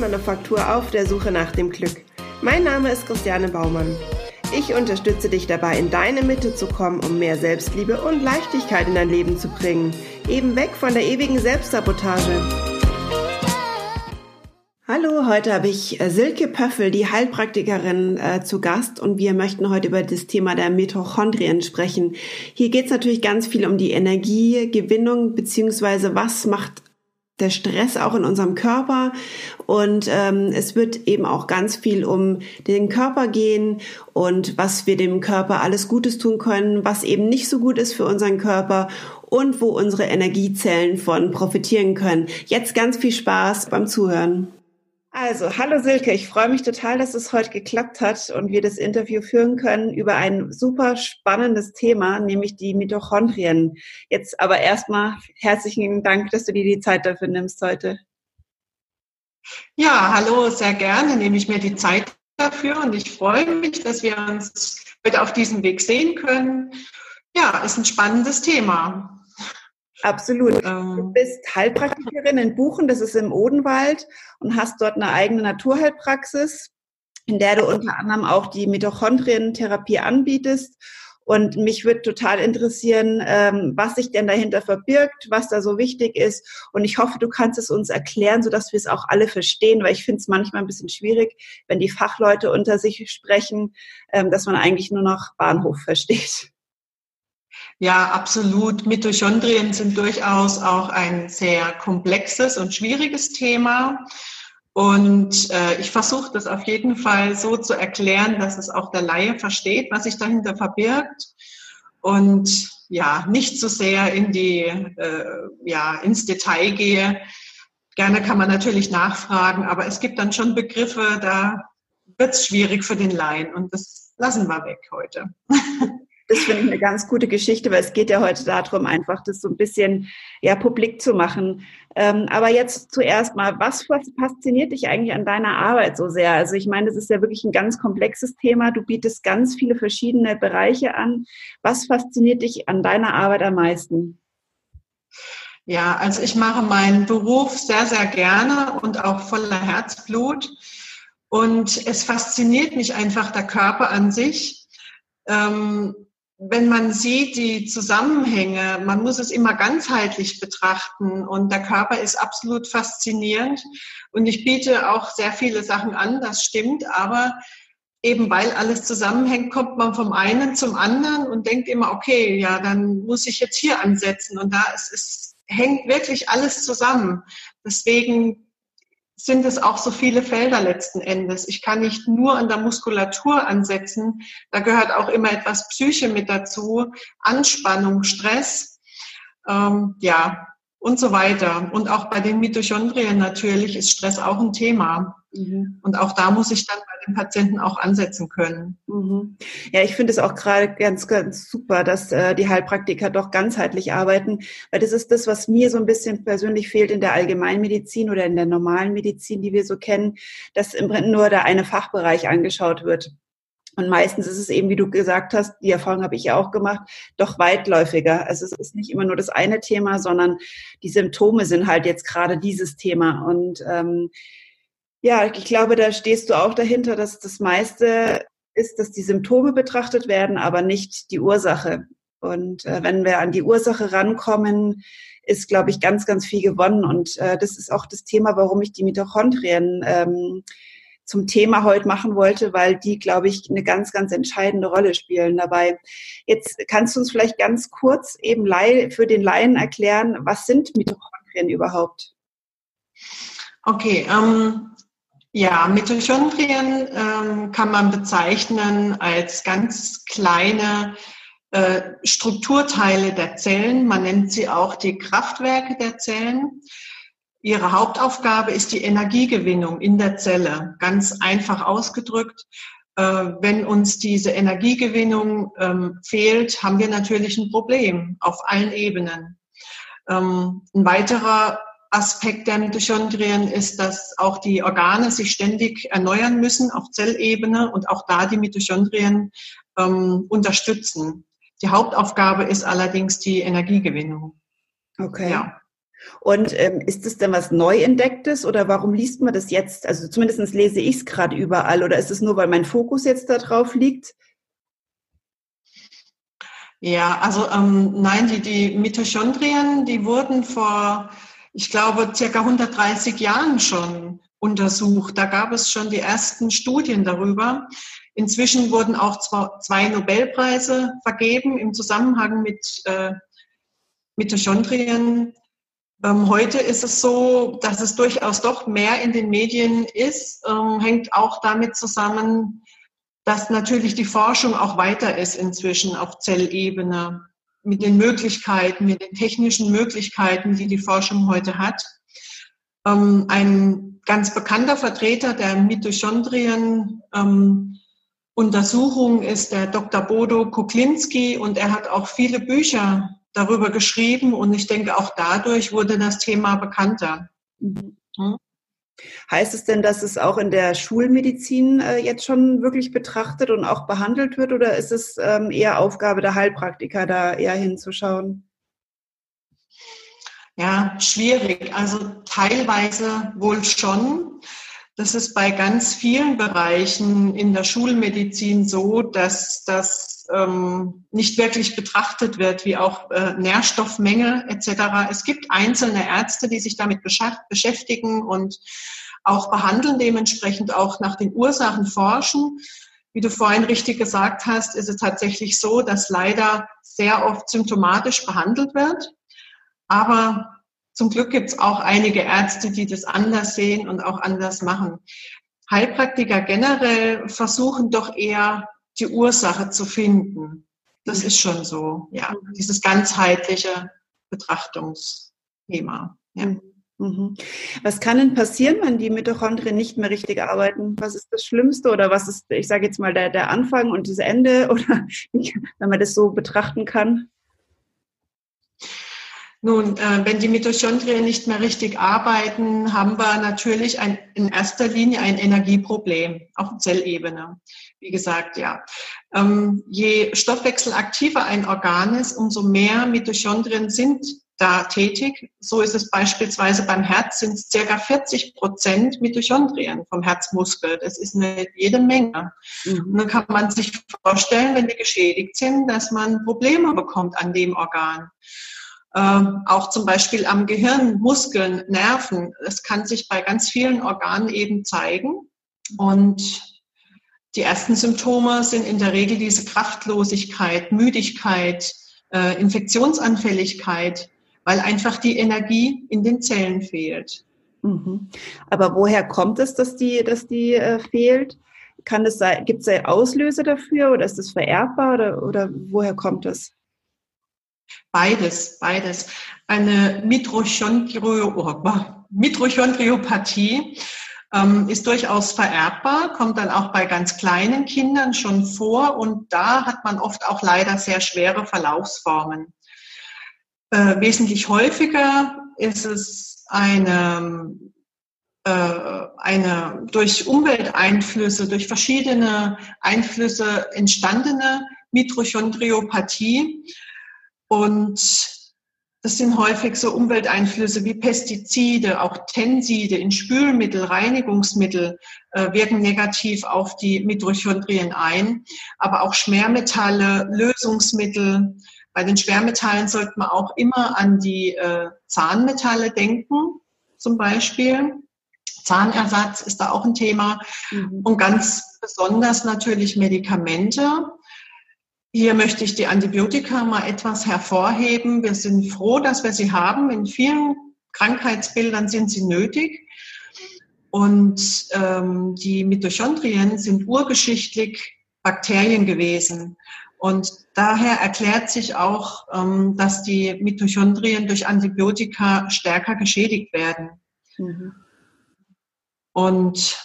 Selbstmanufaktur auf der Suche nach dem Glück. Mein Name ist Christiane Baumann. Ich unterstütze dich dabei, in deine Mitte zu kommen, um mehr Selbstliebe und Leichtigkeit in dein Leben zu bringen. Eben weg von der ewigen Selbstsabotage. Hallo, heute habe ich äh, Silke Pöffel, die Heilpraktikerin, äh, zu Gast und wir möchten heute über das Thema der Mitochondrien sprechen. Hier geht es natürlich ganz viel um die Energiegewinnung beziehungsweise was macht der Stress auch in unserem Körper und ähm, es wird eben auch ganz viel um den Körper gehen und was wir dem Körper alles Gutes tun können, was eben nicht so gut ist für unseren Körper und wo unsere Energiezellen von profitieren können. Jetzt ganz viel Spaß beim Zuhören. Also, hallo Silke, ich freue mich total, dass es heute geklappt hat und wir das Interview führen können über ein super spannendes Thema, nämlich die Mitochondrien. Jetzt aber erstmal herzlichen Dank, dass du dir die Zeit dafür nimmst heute. Ja, hallo, sehr gerne nehme ich mir die Zeit dafür und ich freue mich, dass wir uns heute auf diesem Weg sehen können. Ja, ist ein spannendes Thema. Absolut. Ähm, du bist Heilpraktikerin in Buchen, das ist im Odenwald, und hast dort eine eigene Naturheilpraxis, in der du unter anderem auch die Mitochondrientherapie anbietest. Und mich würde total interessieren, ähm, was sich denn dahinter verbirgt, was da so wichtig ist. Und ich hoffe, du kannst es uns erklären, sodass wir es auch alle verstehen, weil ich finde es manchmal ein bisschen schwierig, wenn die Fachleute unter sich sprechen, ähm, dass man eigentlich nur noch Bahnhof versteht. Ja, absolut. Mitochondrien sind durchaus auch ein sehr komplexes und schwieriges Thema. Und äh, ich versuche das auf jeden Fall so zu erklären, dass es auch der Laie versteht, was sich dahinter verbirgt. Und ja, nicht so sehr in die, äh, ja, ins Detail gehe. Gerne kann man natürlich nachfragen, aber es gibt dann schon Begriffe, da wird es schwierig für den Laien. Und das lassen wir weg heute. Das finde ich eine ganz gute Geschichte, weil es geht ja heute darum, einfach das so ein bisschen ja, publik zu machen. Ähm, aber jetzt zuerst mal, was fasziniert dich eigentlich an deiner Arbeit so sehr? Also ich meine, das ist ja wirklich ein ganz komplexes Thema. Du bietest ganz viele verschiedene Bereiche an. Was fasziniert dich an deiner Arbeit am meisten? Ja, also ich mache meinen Beruf sehr, sehr gerne und auch voller Herzblut. Und es fasziniert mich einfach der Körper an sich. Ähm, wenn man sieht die Zusammenhänge, man muss es immer ganzheitlich betrachten und der Körper ist absolut faszinierend und ich biete auch sehr viele Sachen an, das stimmt, aber eben weil alles zusammenhängt, kommt man vom einen zum anderen und denkt immer, okay, ja, dann muss ich jetzt hier ansetzen und da ist es hängt wirklich alles zusammen. Deswegen sind es auch so viele Felder letzten Endes. Ich kann nicht nur an der Muskulatur ansetzen, da gehört auch immer etwas Psyche mit dazu, Anspannung, Stress, ähm, ja, und so weiter. Und auch bei den Mitochondrien natürlich ist Stress auch ein Thema. Mhm. Und auch da muss ich dann den Patienten auch ansetzen können. Mhm. Ja, ich finde es auch gerade ganz, ganz super, dass äh, die Heilpraktiker doch ganzheitlich arbeiten, weil das ist das, was mir so ein bisschen persönlich fehlt in der Allgemeinmedizin oder in der normalen Medizin, die wir so kennen, dass im Prinzip nur der eine Fachbereich angeschaut wird. Und meistens ist es eben, wie du gesagt hast, die Erfahrung habe ich ja auch gemacht, doch weitläufiger. Also es ist nicht immer nur das eine Thema, sondern die Symptome sind halt jetzt gerade dieses Thema. Und ähm, ja, ich glaube, da stehst du auch dahinter, dass das meiste ist, dass die Symptome betrachtet werden, aber nicht die Ursache. Und äh, wenn wir an die Ursache rankommen, ist, glaube ich, ganz, ganz viel gewonnen. Und äh, das ist auch das Thema, warum ich die Mitochondrien ähm, zum Thema heute machen wollte, weil die, glaube ich, eine ganz, ganz entscheidende Rolle spielen dabei. Jetzt kannst du uns vielleicht ganz kurz eben für den Laien erklären, was sind Mitochondrien überhaupt? Okay, ähm, ja, Mitochondrien ähm, kann man bezeichnen als ganz kleine äh, Strukturteile der Zellen. Man nennt sie auch die Kraftwerke der Zellen. Ihre Hauptaufgabe ist die Energiegewinnung in der Zelle. Ganz einfach ausgedrückt. Äh, wenn uns diese Energiegewinnung ähm, fehlt, haben wir natürlich ein Problem auf allen Ebenen. Ähm, ein weiterer Aspekt der Mitochondrien ist, dass auch die Organe sich ständig erneuern müssen auf Zellebene und auch da die Mitochondrien ähm, unterstützen. Die Hauptaufgabe ist allerdings die Energiegewinnung. Okay. Ja. Und ähm, ist es denn was Neuentdecktes oder warum liest man das jetzt? Also zumindest lese ich es gerade überall oder ist es nur, weil mein Fokus jetzt da drauf liegt? Ja, also ähm, nein, die, die Mitochondrien, die wurden vor, ich glaube, circa 130 Jahren schon untersucht. Da gab es schon die ersten Studien darüber. Inzwischen wurden auch zwei Nobelpreise vergeben im Zusammenhang mit äh, Mitochondrien. Ähm, heute ist es so, dass es durchaus doch mehr in den Medien ist, ähm, hängt auch damit zusammen, dass natürlich die Forschung auch weiter ist inzwischen auf Zellebene mit den Möglichkeiten, mit den technischen Möglichkeiten, die die Forschung heute hat. Ähm, ein ganz bekannter Vertreter der Mitochondrien ähm, Untersuchung ist der Dr. Bodo Kuklinski und er hat auch viele Bücher darüber geschrieben und ich denke, auch dadurch wurde das Thema bekannter. Mhm. Heißt es denn, dass es auch in der Schulmedizin äh, jetzt schon wirklich betrachtet und auch behandelt wird oder ist es ähm, eher Aufgabe der Heilpraktiker, da eher hinzuschauen? Ja, schwierig. Also teilweise wohl schon. Das ist bei ganz vielen Bereichen in der Schulmedizin so, dass das ähm, nicht wirklich betrachtet wird, wie auch äh, Nährstoffmenge etc. Es gibt einzelne Ärzte, die sich damit beschäftigen und auch behandeln, dementsprechend auch nach den Ursachen forschen. Wie du vorhin richtig gesagt hast, ist es tatsächlich so, dass leider sehr oft symptomatisch behandelt wird. Aber zum Glück gibt es auch einige Ärzte, die das anders sehen und auch anders machen. Heilpraktiker generell versuchen doch eher die Ursache zu finden. Das ist schon so, ja, mhm. dieses ganzheitliche Betrachtungsthema. Ja. Mhm. Mhm. Was kann denn passieren, wenn die Mitochondrien nicht mehr richtig arbeiten? Was ist das Schlimmste oder was ist, ich sage jetzt mal, der, der Anfang und das Ende oder wenn man das so betrachten kann? Nun, äh, wenn die Mitochondrien nicht mehr richtig arbeiten, haben wir natürlich ein, in erster Linie ein Energieproblem auf Zellebene. Wie gesagt, ja. Ähm, je stoffwechselaktiver ein Organ ist, umso mehr Mitochondrien sind da tätig. So ist es beispielsweise beim Herz, sind es circa 40 Prozent Mitochondrien vom Herzmuskel. Das ist eine jede Menge. Mhm. Und dann kann man sich vorstellen, wenn die geschädigt sind, dass man Probleme bekommt an dem Organ. Ähm, auch zum Beispiel am Gehirn, Muskeln, Nerven. Es kann sich bei ganz vielen Organen eben zeigen. Und die ersten Symptome sind in der Regel diese Kraftlosigkeit, Müdigkeit, äh, Infektionsanfälligkeit, weil einfach die Energie in den Zellen fehlt. Mhm. Aber woher kommt es, dass die, dass die äh, fehlt? Kann es sein, gibt es Auslöse dafür oder ist es vererbbar oder, oder woher kommt es? Beides, beides. Eine Mitochondriopathie ähm, ist durchaus vererbbar, kommt dann auch bei ganz kleinen Kindern schon vor und da hat man oft auch leider sehr schwere Verlaufsformen. Äh, wesentlich häufiger ist es eine, äh, eine durch Umwelteinflüsse, durch verschiedene Einflüsse entstandene Mitochondriopathie und das sind häufig so Umwelteinflüsse wie Pestizide, auch Tenside in Spülmittel, Reinigungsmittel äh, wirken negativ auf die Mitochondrien ein, aber auch Schwermetalle, Lösungsmittel. Bei den Schwermetallen sollte man auch immer an die äh, Zahnmetalle denken, zum Beispiel. Zahnersatz ist da auch ein Thema. Mhm. Und ganz besonders natürlich Medikamente. Hier möchte ich die Antibiotika mal etwas hervorheben. Wir sind froh, dass wir sie haben. In vielen Krankheitsbildern sind sie nötig. Und ähm, die Mitochondrien sind urgeschichtlich Bakterien gewesen. Und daher erklärt sich auch, ähm, dass die Mitochondrien durch Antibiotika stärker geschädigt werden. Mhm. Und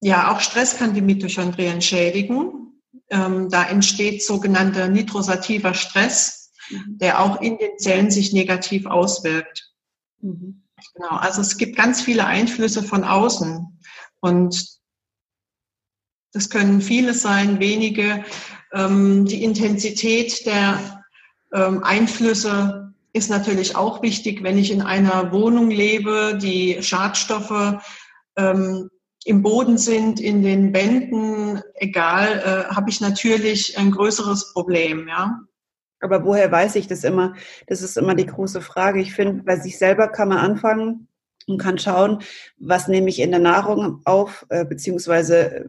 ja, auch Stress kann die Mitochondrien schädigen. Ähm, da entsteht sogenannter nitrosativer Stress, mhm. der auch in den Zellen sich negativ auswirkt. Mhm. Genau, also es gibt ganz viele Einflüsse von außen und das können viele sein, wenige. Ähm, die Intensität der ähm, Einflüsse ist natürlich auch wichtig, wenn ich in einer Wohnung lebe, die Schadstoffe ähm, im Boden sind, in den Wänden, egal, äh, habe ich natürlich ein größeres Problem, ja. Aber woher weiß ich das immer? Das ist immer die große Frage. Ich finde, bei sich selber kann man anfangen und kann schauen, was nehme ich in der Nahrung auf, äh, beziehungsweise äh,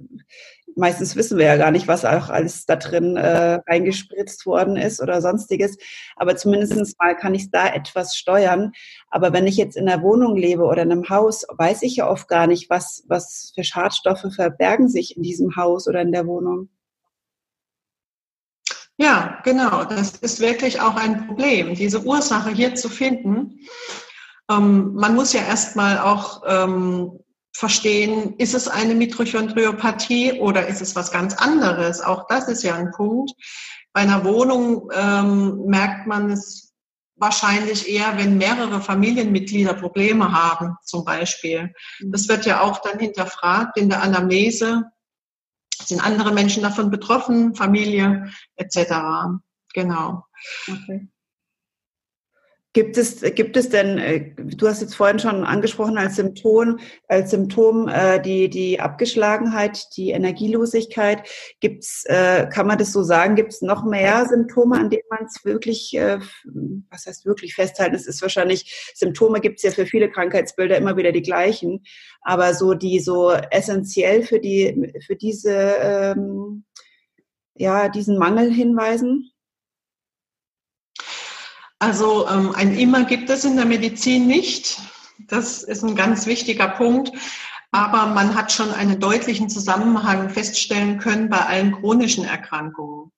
meistens wissen wir ja gar nicht, was auch alles da drin äh, reingespritzt worden ist oder sonstiges. Aber zumindest mal kann ich da etwas steuern. Aber wenn ich jetzt in einer Wohnung lebe oder in einem Haus, weiß ich ja oft gar nicht, was, was für Schadstoffe verbergen sich in diesem Haus oder in der Wohnung. Ja, genau. Das ist wirklich auch ein Problem, diese Ursache hier zu finden. Ähm, man muss ja erstmal auch ähm, verstehen, ist es eine Mitochondriopathie oder ist es was ganz anderes? Auch das ist ja ein Punkt. Bei einer Wohnung ähm, merkt man es wahrscheinlich eher, wenn mehrere Familienmitglieder Probleme haben, zum Beispiel. Das wird ja auch dann hinterfragt in der Anamnese. Sind andere Menschen davon betroffen, Familie etc. Genau. Okay. Gibt es, gibt es denn, äh, du hast jetzt vorhin schon angesprochen als Symptom, als Symptom äh, die, die Abgeschlagenheit, die Energielosigkeit. Gibt's, äh, kann man das so sagen, gibt es noch mehr Symptome, an denen man es wirklich, äh, was heißt wirklich festhalten? Es ist wahrscheinlich, Symptome gibt es ja für viele Krankheitsbilder immer wieder die gleichen, aber so die so essentiell für die, für diese, ähm, ja, diesen Mangel hinweisen? Also ähm, ein Immer gibt es in der Medizin nicht. Das ist ein ganz wichtiger Punkt. Aber man hat schon einen deutlichen Zusammenhang feststellen können bei allen chronischen Erkrankungen.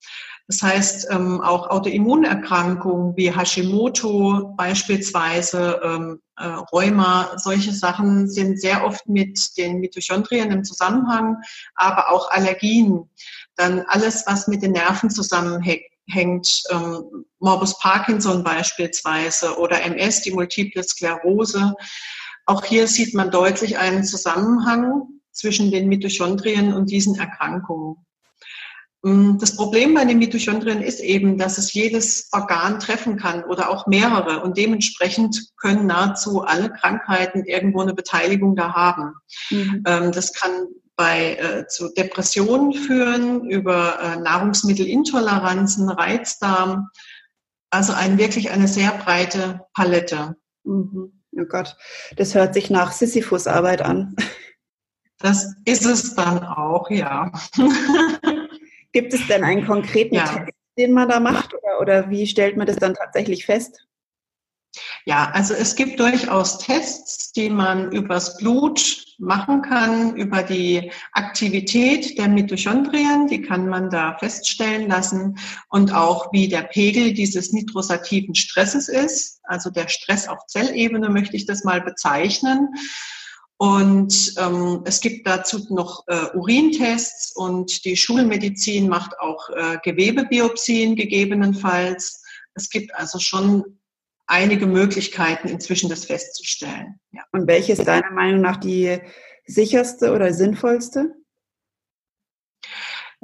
Das heißt, ähm, auch Autoimmunerkrankungen wie Hashimoto beispielsweise, ähm, äh, Rheuma, solche Sachen sind sehr oft mit den Mitochondrien im Zusammenhang, aber auch Allergien. Dann alles, was mit den Nerven zusammenhängt, hängt ähm, Morbus Parkinson beispielsweise oder MS, die Multiple Sklerose. Auch hier sieht man deutlich einen Zusammenhang zwischen den Mitochondrien und diesen Erkrankungen. Ähm, das Problem bei den Mitochondrien ist eben, dass es jedes Organ treffen kann oder auch mehrere und dementsprechend können nahezu alle Krankheiten irgendwo eine Beteiligung da haben. Mhm. Ähm, das kann bei, äh, zu Depressionen führen, über äh, Nahrungsmittelintoleranzen, Reizdarm. Also ein, wirklich eine sehr breite Palette. Mhm. Oh Gott, das hört sich nach Sisyphus-Arbeit an. Das ist es dann auch, ja. Gibt es denn einen konkreten ja. Text, den man da macht oder, oder wie stellt man das dann tatsächlich fest? Ja, also es gibt durchaus Tests, die man übers Blut machen kann, über die Aktivität der Mitochondrien, die kann man da feststellen lassen und auch wie der Pegel dieses nitrosativen Stresses ist, also der Stress auf Zellebene möchte ich das mal bezeichnen. Und ähm, es gibt dazu noch äh, Urintests und die Schulmedizin macht auch äh, Gewebebiopsien gegebenenfalls. Es gibt also schon einige Möglichkeiten, inzwischen das festzustellen. Ja. Und welche ist deiner Meinung nach die sicherste oder sinnvollste?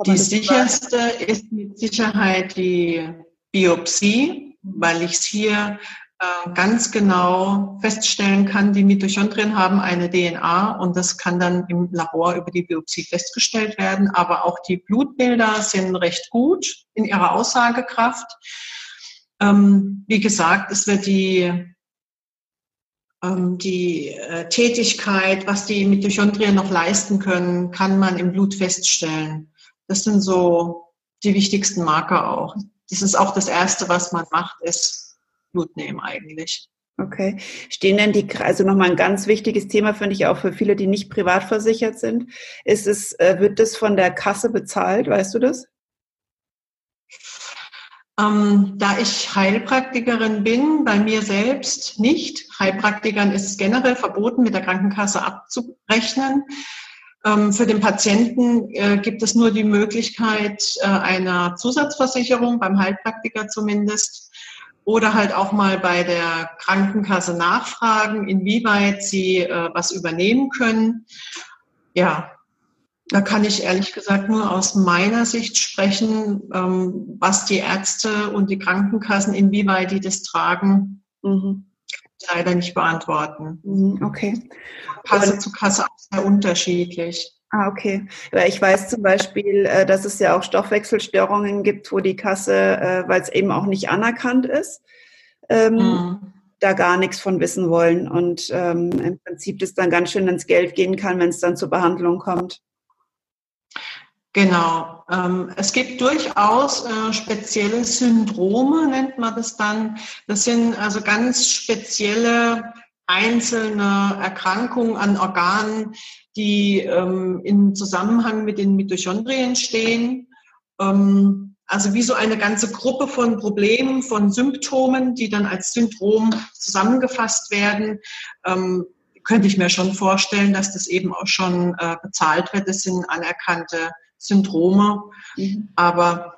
Die sicherste ist mit Sicherheit die Biopsie, weil ich es hier äh, ganz genau feststellen kann, die Mitochondrien haben eine DNA und das kann dann im Labor über die Biopsie festgestellt werden. Aber auch die Blutbilder sind recht gut in ihrer Aussagekraft. Ähm, wie gesagt, es wird die, ähm, die äh, Tätigkeit, was die Mitochondrien noch leisten können, kann man im Blut feststellen. Das sind so die wichtigsten Marker auch. Das ist auch das Erste, was man macht, ist Blut nehmen eigentlich. Okay. Stehen denn die, also nochmal ein ganz wichtiges Thema, finde ich auch für viele, die nicht privat versichert sind. Ist es, äh, wird das von der Kasse bezahlt? Weißt du das? Ähm, da ich Heilpraktikerin bin, bei mir selbst nicht. Heilpraktikern ist es generell verboten, mit der Krankenkasse abzurechnen. Ähm, für den Patienten äh, gibt es nur die Möglichkeit äh, einer Zusatzversicherung, beim Heilpraktiker zumindest, oder halt auch mal bei der Krankenkasse nachfragen, inwieweit sie äh, was übernehmen können. Ja, Da kann ich ehrlich gesagt nur aus meiner Sicht sprechen, ähm, was die Ärzte und die Krankenkassen, inwieweit die das tragen, mhm. leider nicht beantworten. Mhm, okay. Kasse und, zu Kasse auch sehr unterschiedlich. Ah, okay. Weil ich weiß zum Beispiel, äh, dass es ja auch Stoffwechselstörungen gibt, wo die Kasse, äh, weil es eben auch nicht anerkannt ist, ähm, mhm. da gar nichts von wissen wollen und ähm, im Prinzip das dann ganz schön ins Geld gehen kann, wenn es dann zur Behandlung kommt. Genau. Ähm, es gibt durchaus äh, spezielle Syndrome, nennt man das dann. Das sind also ganz spezielle einzelne Erkrankungen an Organen, die ähm, in Zusammenhang mit den Mitochondrien stehen. Ähm, also wie so eine ganze Gruppe von Problemen, von Symptomen, die dann als Syndrom zusammengefasst werden. Ähm, könnte ich mir schon vorstellen, dass das eben auch schon äh, bezahlt wird. Das sind anerkannte Syndrome. Mhm. Aber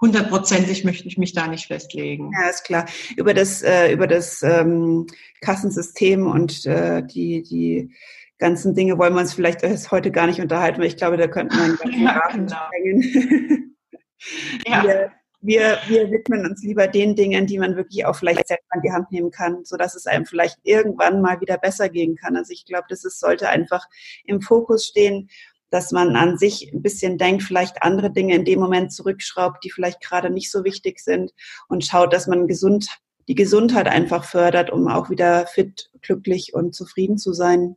hundertprozentig möchte ich mich da nicht festlegen. Ja, ist klar. Über das, äh, über das ähm, Kassensystem und äh, die, die ganzen Dinge wollen wir uns vielleicht heute gar nicht unterhalten, weil ich glaube, da könnten wir einen ganzen ja, genau. ja. Wir, wir, wir widmen uns lieber den Dingen, die man wirklich auch vielleicht selbst an die Hand nehmen kann, so dass es einem vielleicht irgendwann mal wieder besser gehen kann. Also ich glaube, das ist, sollte einfach im Fokus stehen dass man an sich ein bisschen denkt, vielleicht andere Dinge in dem Moment zurückschraubt, die vielleicht gerade nicht so wichtig sind und schaut, dass man gesund, die Gesundheit einfach fördert, um auch wieder fit, glücklich und zufrieden zu sein.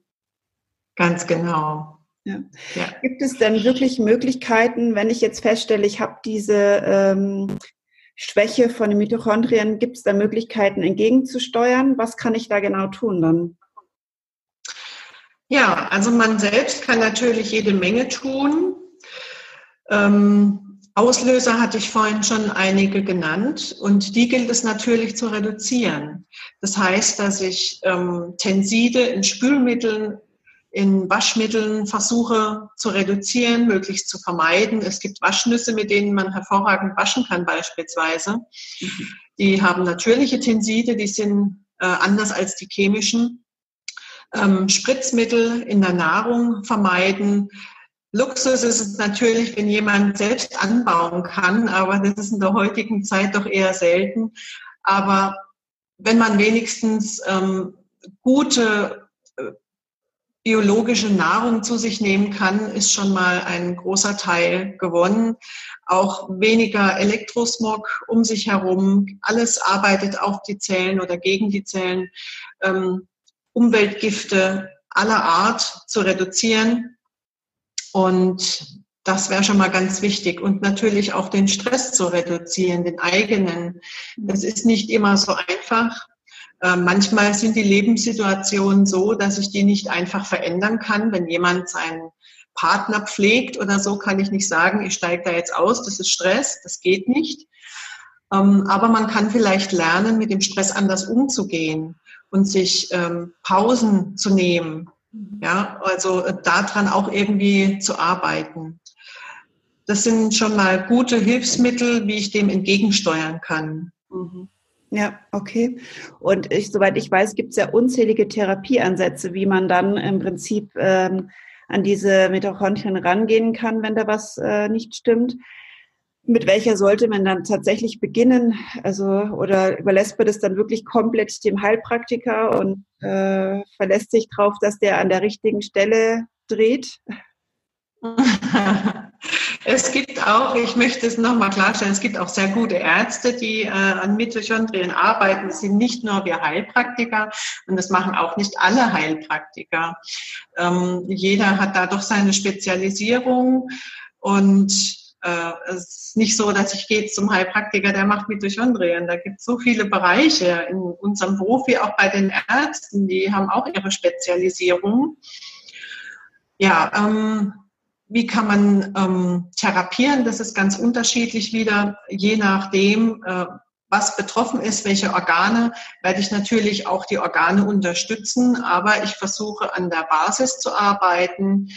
Ganz genau. Ja. Ja. Gibt es denn wirklich Möglichkeiten, wenn ich jetzt feststelle, ich habe diese ähm, Schwäche von den Mitochondrien, gibt es da Möglichkeiten entgegenzusteuern? Was kann ich da genau tun dann? Ja, also man selbst kann natürlich jede Menge tun. Ähm, Auslöser hatte ich vorhin schon einige genannt und die gilt es natürlich zu reduzieren. Das heißt, dass ich ähm, Tenside in Spülmitteln, in Waschmitteln versuche zu reduzieren, möglichst zu vermeiden. Es gibt Waschnüsse, mit denen man hervorragend waschen kann beispielsweise. Mhm. Die haben natürliche Tenside, die sind äh, anders als die chemischen ähm, Spritzmittel in der Nahrung vermeiden. Luxus ist es natürlich, wenn jemand selbst anbauen kann, aber das ist in der heutigen Zeit doch eher selten. Aber wenn man wenigstens ähm, gute äh, biologische Nahrung zu sich nehmen kann, ist schon mal ein großer Teil gewonnen. Auch weniger Elektrosmog um sich herum. Alles arbeitet auf die Zellen oder gegen die Zellen. Ähm, Umweltgifte aller Art zu reduzieren. Und das wäre schon mal ganz wichtig. Und natürlich auch den Stress zu reduzieren, den eigenen. Das ist nicht immer so einfach. Äh, manchmal sind die Lebenssituationen so, dass ich die nicht einfach verändern kann. Wenn jemand seinen Partner pflegt oder so, kann ich nicht sagen, ich steige da jetzt aus, das ist Stress, das geht nicht. Ähm, aber man kann vielleicht lernen, mit dem Stress anders umzugehen und sich ähm, Pausen zu nehmen. Ja, also äh, daran auch irgendwie zu arbeiten. Das sind schon mal gute Hilfsmittel, wie ich dem entgegensteuern kann. Mhm. Ja, okay. Und ich, soweit ich weiß, gibt es ja unzählige Therapieansätze, wie man dann im Prinzip ähm, an diese Mitochondrien rangehen kann, wenn da was äh, nicht stimmt mit welcher sollte man dann tatsächlich beginnen? Also, oder überlässt man das dann wirklich komplett dem Heilpraktiker und äh, verlässt sich darauf, dass der an der richtigen Stelle dreht? Es gibt auch, ich möchte es nochmal klarstellen, es gibt auch sehr gute Ärzte, die äh, an Mitochondrien arbeiten. Das sind nicht nur wir Heilpraktiker und das machen auch nicht alle Heilpraktiker. Ähm, jeder hat da doch seine Spezialisierung und äh, es ist nicht so, dass ich gehe zum Heilpraktiker, der macht Mitochondrien. Da gibt es so viele Bereiche in unserem Beruf wie auch bei den Ärzten, die haben auch ihre Spezialisierung. Ja, ähm, wie kann man ähm, therapieren? Das ist ganz unterschiedlich wieder, je nachdem, äh, was betroffen ist, welche Organe, werde ich natürlich auch die Organe unterstützen, aber ich versuche an der Basis zu arbeiten.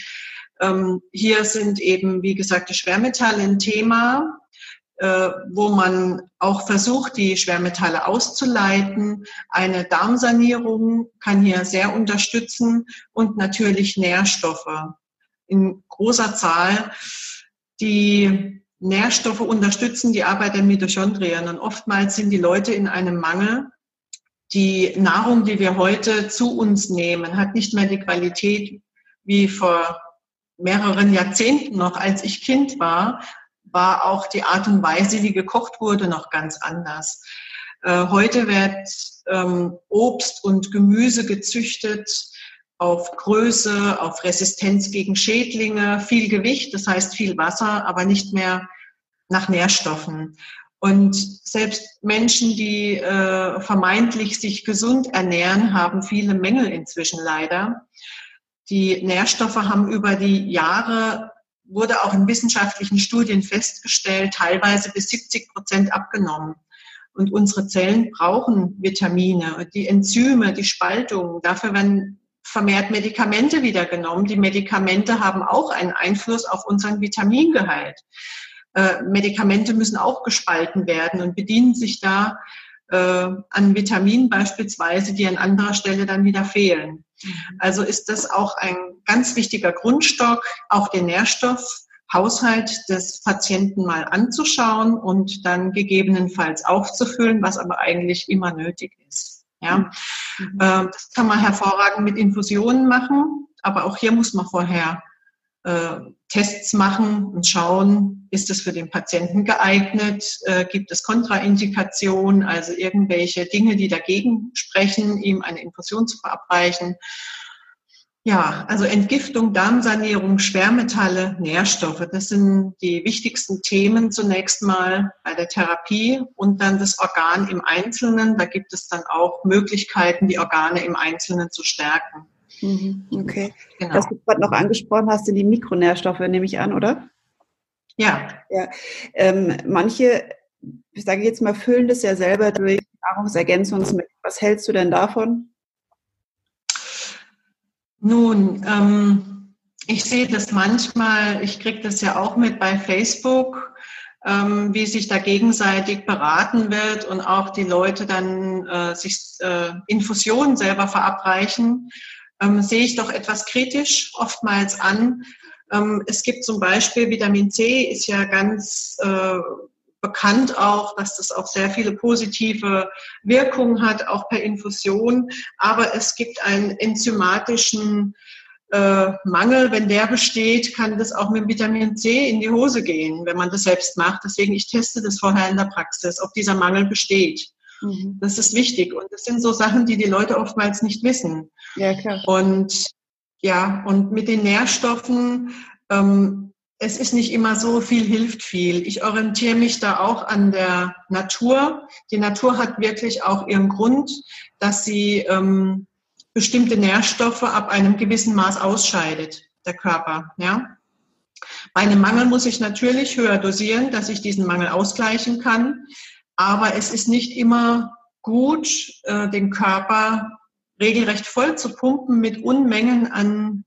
Ähm, hier sind eben, wie gesagt, die Schwermetalle ein Thema, äh, wo man auch versucht, die Schwermetalle auszuleiten. Eine Darmsanierung kann hier sehr unterstützen und natürlich Nährstoffe. in großer Zahl, die Nährstoffe unterstützen die Arbeit der Mitochondrien. Und oftmals sind die Leute in einem Mangel. Die Nahrung, die wir heute zu uns nehmen, hat nicht mehr die Qualität wie vor mehreren Jahrzehnten noch, als ich Kind war, war auch die Art und Weise, wie gekocht wurde, noch ganz anders. Äh, heute wird ähm, Obst und Gemüse gezüchtet auf Größe, auf Resistenz gegen Schädlinge, viel Gewicht, das heißt viel Wasser, aber nicht mehr nach Nährstoffen. Und selbst Menschen, die äh, vermeintlich sich gesund ernähren, haben viele Mängel inzwischen leider. Die Nährstoffe haben über die Jahre, wurde auch in wissenschaftlichen Studien festgestellt, teilweise bis 70 Prozent abgenommen. Und unsere Zellen brauchen Vitamine, die Enzyme, die Spaltung. Dafür werden vermehrt Medikamente wieder genommen. Die Medikamente haben auch einen Einfluss auf unseren Vitamingehalt. Äh, Medikamente müssen auch gespalten werden und bedienen sich da äh, an Vitaminen beispielsweise, die an anderer Stelle dann wieder fehlen. Also ist das auch ein ganz wichtiger Grundstock, auch den Nährstoffhaushalt des Patienten mal anzuschauen und dann gegebenenfalls aufzufüllen, was aber eigentlich immer nötig ist. Ja, mhm. äh, das kann man hervorragend mit Infusionen machen, aber auch hier muss man vorher äh, Tests machen und schauen, ist es für den Patienten geeignet, äh, gibt es Kontraindikationen, also irgendwelche Dinge, die dagegen sprechen, ihm eine Infusion zu verabreichen. Ja, also Entgiftung, Darmsanierung, Schwermetalle, Nährstoffe, das sind die wichtigsten Themen zunächst mal bei der Therapie und dann das Organ im Einzelnen. Da gibt es dann auch Möglichkeiten, die Organe im Einzelnen zu stärken. Mhm, okay. Genau. Was du gerade noch angesprochen hast, sind die Mikronährstoffe, nehme ich an, oder? Ja. ja. Ähm, manche, ich sage jetzt mal, füllen das ja selber durch Nahrungsergänzungsmittel. Was hältst du denn davon? Nun, ähm, ich sehe das manchmal, ich kriege das ja auch mit bei Facebook, ähm, wie sich da gegenseitig beraten wird und auch die Leute dann äh, sich äh, Infusionen selber verabreichen ähm, sehe ich doch etwas kritisch oftmals an. Ähm, es gibt zum Beispiel Vitamin C, ist ja ganz äh, bekannt auch, dass das auch sehr viele positive Wirkungen hat, auch per Infusion. Aber es gibt einen enzymatischen äh, Mangel, wenn der besteht, kann das auch mit Vitamin C in die Hose gehen, wenn man das selbst macht. Deswegen, ich teste das vorher in der Praxis, ob dieser Mangel besteht. Mhm. Das ist wichtig. Und das sind so Sachen, die die Leute oftmals nicht wissen. Ja, klar. Und ja, und mit den Nährstoffen, ähm, es ist nicht immer so, viel hilft viel. Ich orientiere mich da auch an der Natur. Die Natur hat wirklich auch ihren Grund, dass sie ähm, bestimmte Nährstoffe ab einem gewissen Maß ausscheidet, der Körper. Ja? Bei einem Mangel muss ich natürlich höher dosieren, dass ich diesen Mangel ausgleichen kann. Aber es ist nicht immer gut, äh, den Körper regelrecht voll zu pumpen mit Unmengen an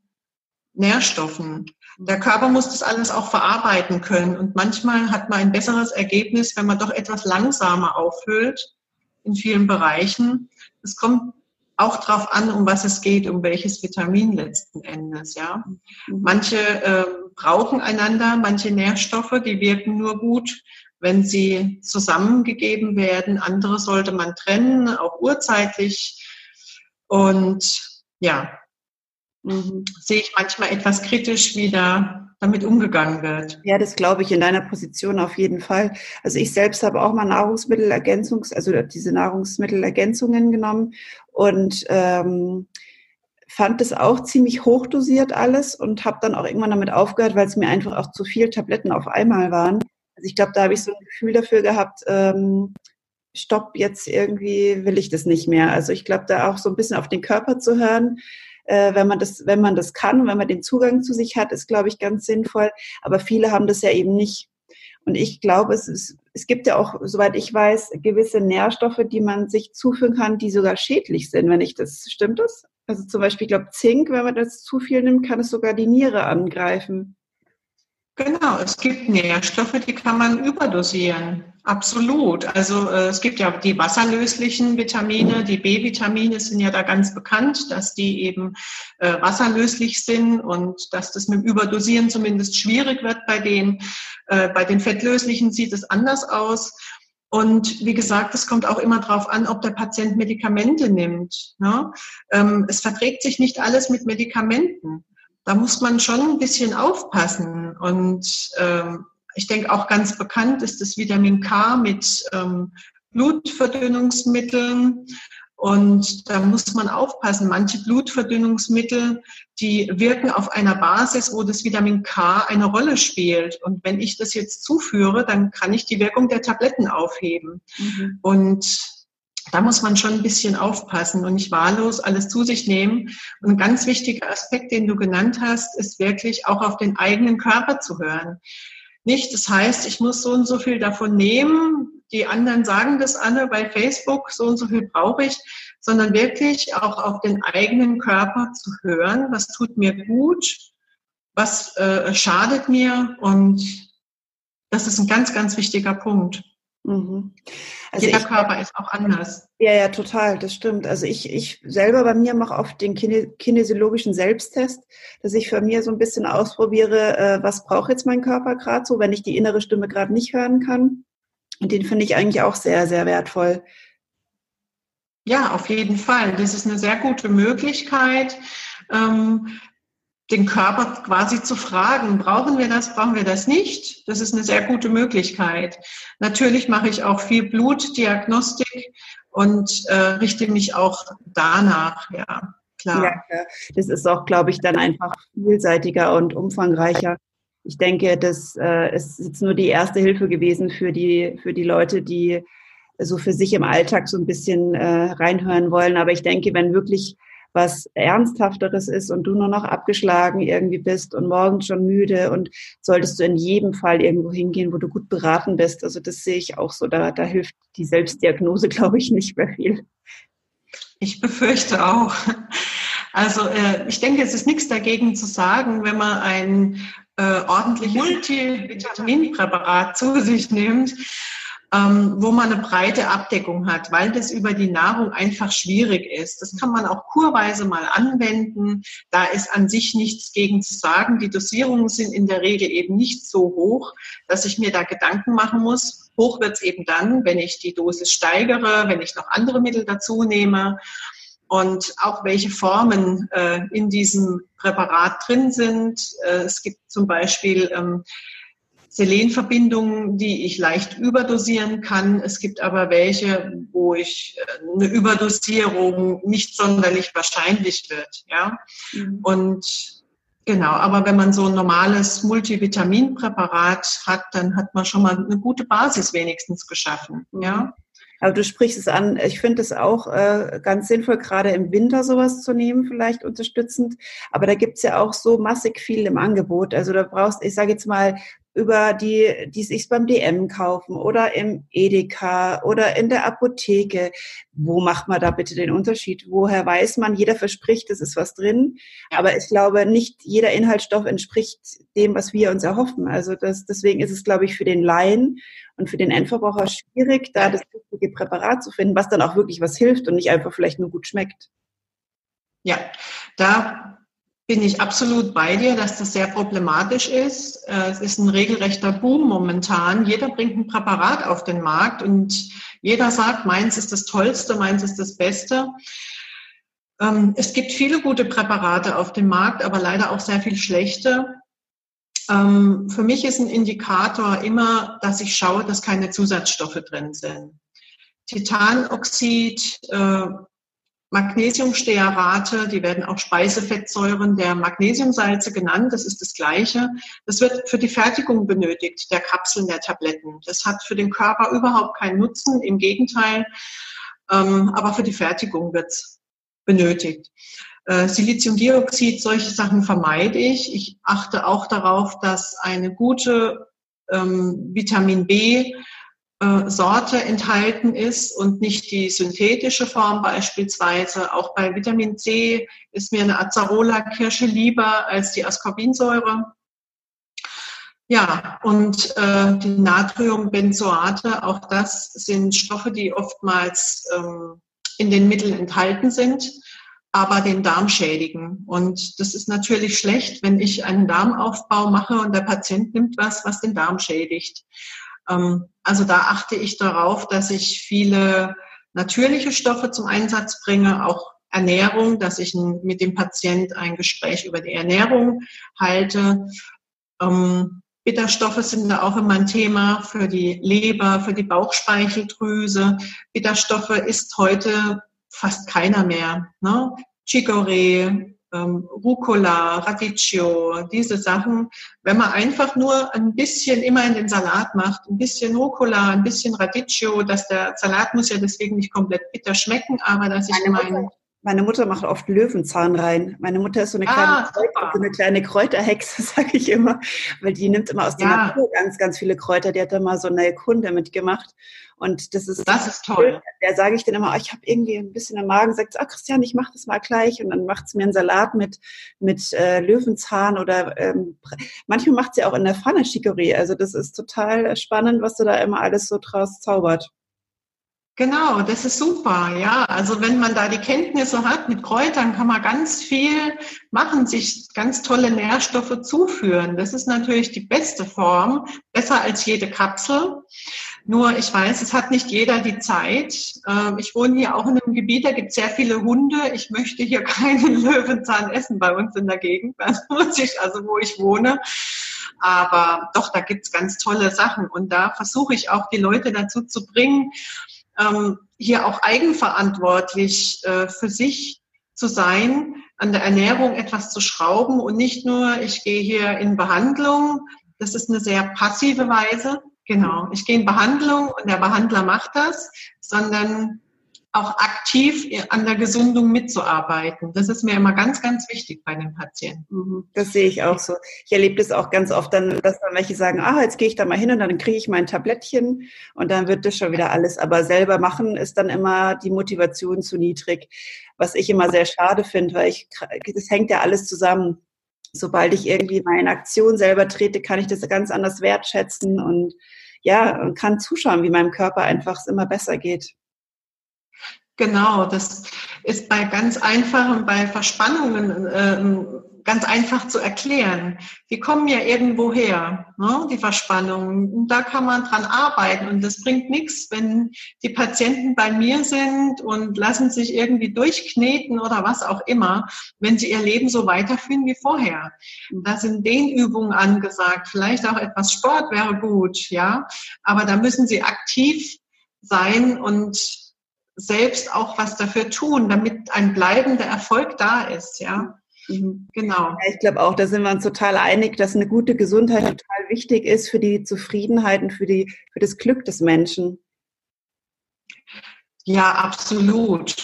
Nährstoffen. Der Körper muss das alles auch verarbeiten können. Und manchmal hat man ein besseres Ergebnis, wenn man doch etwas langsamer auffüllt in vielen Bereichen. Es kommt auch darauf an, um was es geht, um welches Vitamin letzten Endes. Ja, manche äh, brauchen einander, manche Nährstoffe, die wirken nur gut, wenn sie zusammengegeben werden. Andere sollte man trennen, auch urzeitlich. Und ja, mhm. sehe ich manchmal etwas kritisch, wie da damit umgegangen wird. Ja, das glaube ich in deiner Position auf jeden Fall. Also ich selbst habe auch mal Nahrungsmittelergänzungs, also diese Nahrungsmittelergänzungen genommen und ähm, fand das auch ziemlich hochdosiert alles und habe dann auch irgendwann damit aufgehört, weil es mir einfach auch zu viel Tabletten auf einmal waren. Also ich glaube, da habe ich so ein Gefühl dafür gehabt, ähm, stopp, jetzt irgendwie will ich das nicht mehr. Also ich glaube, da auch so ein bisschen auf den Körper zu hören, äh, wenn man das, wenn man das kann, wenn man den Zugang zu sich hat, ist, glaube ich, ganz sinnvoll. Aber viele haben das ja eben nicht. Und ich glaube, es ist, es gibt ja auch, soweit ich weiß, gewisse Nährstoffe, die man sich zuführen kann, die sogar schädlich sind, wenn ich das, stimmt das? Also zum Beispiel, ich glaube, Zink, wenn man das zu viel nimmt, kann es sogar die Niere angreifen. Genau, es gibt Nährstoffe, die kann man überdosieren. Absolut. Also äh, es gibt ja die wasserlöslichen Vitamine, die B-Vitamine sind ja da ganz bekannt, dass die eben äh, wasserlöslich sind und dass das mit dem Überdosieren zumindest schwierig wird bei denen. Äh, bei den fettlöslichen sieht es anders aus. Und wie gesagt, es kommt auch immer darauf an, ob der Patient Medikamente nimmt. Ne? Ähm, es verträgt sich nicht alles mit Medikamenten da muss man schon ein bisschen aufpassen. Und ähm, ich denke auch ganz bekannt ist das Vitamin K mit ähm, Blutverdünnungsmitteln. Und da muss man aufpassen. Manche Blutverdünnungsmittel, die wirken auf einer Basis, wo das Vitamin K eine Rolle spielt. Und wenn ich das jetzt zuführe, dann kann ich die Wirkung der Tabletten aufheben. Mhm. Und da muss man schon ein bisschen aufpassen und nicht wahllos alles zu sich nehmen. Und ein ganz wichtiger Aspekt, den du genannt hast, ist wirklich auch auf den eigenen Körper zu hören. Nicht, das heißt, ich muss so und so viel davon nehmen, die anderen sagen das alle bei Facebook, so und so viel brauche ich, sondern wirklich auch auf den eigenen Körper zu hören, was tut mir gut, was äh, schadet mir und das ist ein ganz, ganz wichtiger Punkt. Mhm. Also Jeder ich, Körper ist auch anders. Ja, ja, total, das stimmt. Also ich, ich selber bei mir mache oft den kinesiologischen Selbsttest, dass ich für mir so ein bisschen ausprobiere, äh, was braucht jetzt mein Körper gerade so, wenn ich die innere Stimme gerade nicht hören kann. Und den finde ich eigentlich auch sehr, sehr wertvoll. Ja, auf jeden Fall. Das ist eine sehr gute Möglichkeit. Ähm, den Körper quasi zu fragen, brauchen wir das, brauchen wir das nicht? Das ist eine sehr gute Möglichkeit. Natürlich mache ich auch viel Blutdiagnostik und äh, richte mich auch danach, ja, klar. Ja, das ist auch, glaube ich, dann einfach vielseitiger und umfangreicher. Ich denke, das äh, ist jetzt nur die erste Hilfe gewesen für die, für die Leute, die so für sich im Alltag so ein bisschen äh, reinhören wollen. Aber ich denke, wenn wirklich was Ernsthafteres ist und du nur noch abgeschlagen irgendwie bist und morgens schon müde und solltest du in jedem Fall irgendwo hingehen, wo du gut beraten bist. Also das sehe ich auch so. Da, da hilft die Selbstdiagnose, glaube ich, nicht mehr viel. Ich befürchte auch. Also äh, ich denke, es ist nichts dagegen zu sagen, wenn man ein äh, ordentliches Multivitaminpräparat zu sich nimmt, ähm, wo man eine breite Abdeckung hat, weil das über die Nahrung einfach schwierig ist. Das kann man auch kurweise mal anwenden. Da ist an sich nichts gegen zu sagen. Die Dosierungen sind in der Regel eben nicht so hoch, dass ich mir da Gedanken machen muss. Hoch wird es eben dann, wenn ich die Dosis steigere, wenn ich noch andere Mittel dazu nehme und auch welche Formen äh, in diesem Präparat drin sind. Äh, es gibt zum Beispiel ähm, Selenverbindungen, die ich leicht überdosieren kann. Es gibt aber welche, wo ich äh, eine Überdosierung nicht sonderlich wahrscheinlich wird. Ja? Mhm. Und genau, aber wenn man so ein normales Multivitaminpräparat hat, dann hat man schon mal eine gute Basis wenigstens geschaffen. Mhm. Ja? Aber du sprichst es an. Ich finde es auch äh, ganz sinnvoll, gerade im Winter sowas zu nehmen, vielleicht unterstützend. Aber da gibt's ja auch so massig viel im Angebot. Also da brauchst, ich sage jetzt mal, über die, die sich beim DM kaufen oder im Edeka oder in der Apotheke. Wo macht man da bitte den Unterschied? Woher weiß man? Jeder verspricht, es ist was drin. Aber ich glaube, nicht jeder Inhaltsstoff entspricht dem, was wir uns erhoffen. Also das, deswegen ist es, glaube ich, für den Laien und für den Endverbraucher schwierig, da das richtige Präparat zu finden, was dann auch wirklich was hilft und nicht einfach vielleicht nur gut schmeckt. Ja, da bin ich absolut bei dir, dass das sehr problematisch ist. Äh, es ist ein regelrechter Boom momentan. Jeder bringt ein Präparat auf den Markt und jeder sagt, meins ist das Tollste, meins ist das Beste. Ähm, es gibt viele gute Präparate auf dem Markt, aber leider auch sehr viel schlechte. Ähm, für mich ist ein Indikator immer, dass ich schaue, dass keine Zusatzstoffe drin sind. Titanoxid, äh, Magnesiumstearate, die werden auch Speisefettsäuren der Magnesiumsalze genannt. Das ist das Gleiche. Das wird für die Fertigung benötigt, der Kapseln der Tabletten. Das hat für den Körper überhaupt keinen Nutzen, im Gegenteil. Ähm, aber für die Fertigung wird es benötigt. Äh, Siliziumdioxid, solche Sachen vermeide ich. Ich achte auch darauf, dass eine gute ähm, Vitamin B äh, Sorte enthalten ist und nicht die synthetische Form beispielsweise. Auch bei Vitamin C ist mir eine Acerola-Kirsche lieber als die Ascorbinsäure. Ja, und äh, die Natriumbenzoate, auch das sind Stoffe, die oftmals ähm, in den Mitteln enthalten sind, aber den Darm schädigen. Und das ist natürlich schlecht, wenn ich einen Darmaufbau mache und der Patient nimmt was, was den Darm schädigt. Ähm, also da achte ich darauf, dass ich viele natürliche Stoffe zum Einsatz bringe, auch Ernährung, dass ich mit dem Patient ein Gespräch über die Ernährung halte. Ähm, Bitterstoffe sind da auch immer ein Thema für die Leber, für die Bauchspeicheldrüse. Bitterstoffe isst heute fast keiner mehr. Ne? Chicorée, ähm, Rucola, Radicchio, diese Sachen. Wenn man einfach nur ein bisschen immer in den Salat macht, ein bisschen Rucola, ein bisschen Radicchio, dass der Salat muss ja deswegen nicht komplett bitter schmecken, aber dass ich meine meine Mutter macht oft Löwenzahn rein. Meine Mutter ist so eine kleine, ah, Kräuter, so eine kleine Kräuterhexe, sage ich immer, weil die nimmt immer aus der ja. Natur ganz, ganz viele Kräuter. Die hat da mal so eine Kunde mitgemacht. Und das ist, das ist toll. Da sage ich dann immer, oh, ich habe irgendwie ein bisschen im Magen, sagt, ah Christian, ich mache das mal gleich. Und dann macht sie mir einen Salat mit, mit äh, Löwenzahn oder ähm, manchmal macht sie auch in der Pfanne Chicorée. Also das ist total spannend, was du da immer alles so draus zaubert. Genau, das ist super. Ja, also wenn man da die Kenntnisse hat mit Kräutern, kann man ganz viel machen, sich ganz tolle Nährstoffe zuführen. Das ist natürlich die beste Form, besser als jede Kapsel. Nur ich weiß, es hat nicht jeder die Zeit. Ähm, ich wohne hier auch in einem Gebiet, da gibt es sehr viele Hunde. Ich möchte hier keinen Löwenzahn essen bei uns in der Gegend, also wo ich wohne. Aber doch, da gibt es ganz tolle Sachen. Und da versuche ich auch die Leute dazu zu bringen, ähm, hier auch eigenverantwortlich äh, für sich zu sein, an der Ernährung etwas zu schrauben und nicht nur, ich gehe hier in Behandlung, das ist eine sehr passive Weise, genau, ich gehe in Behandlung und der Behandler macht das, sondern auch aktiv an der Gesundung mitzuarbeiten. Das ist mir immer ganz, ganz wichtig bei den Patienten. Mhm. Das sehe ich auch so. Ich erlebe das auch ganz oft, dann, dass dann welche sagen, ah, jetzt gehe ich da mal hin und dann kriege ich mein Tablettchen und dann wird das schon wieder alles. Aber selber machen ist dann immer die Motivation zu niedrig, was ich immer sehr schade finde, weil ich, das hängt ja alles zusammen. Sobald ich irgendwie in Aktion selber trete, kann ich das ganz anders wertschätzen und ja, und kann zuschauen, wie meinem Körper einfach es immer besser geht. Genau, das ist bei ganz einfachen, bei Verspannungen äh, ganz einfach zu erklären. Die kommen ja irgendwo her, ne, die Verspannungen. Und da kann man dran arbeiten. Und das bringt nichts, wenn die Patienten bei mir sind und lassen sich irgendwie durchkneten oder was auch immer, wenn sie ihr Leben so weiterführen wie vorher. Da sind Dehnübungen angesagt, vielleicht auch etwas Sport wäre gut, ja. Aber da müssen sie aktiv sein und selbst auch was dafür tun, damit ein bleibender Erfolg da ist, ja. Mhm. Genau. Ja, ich glaube auch, da sind wir uns total einig, dass eine gute Gesundheit total wichtig ist für die Zufriedenheit und für, die, für das Glück des Menschen. Ja, absolut.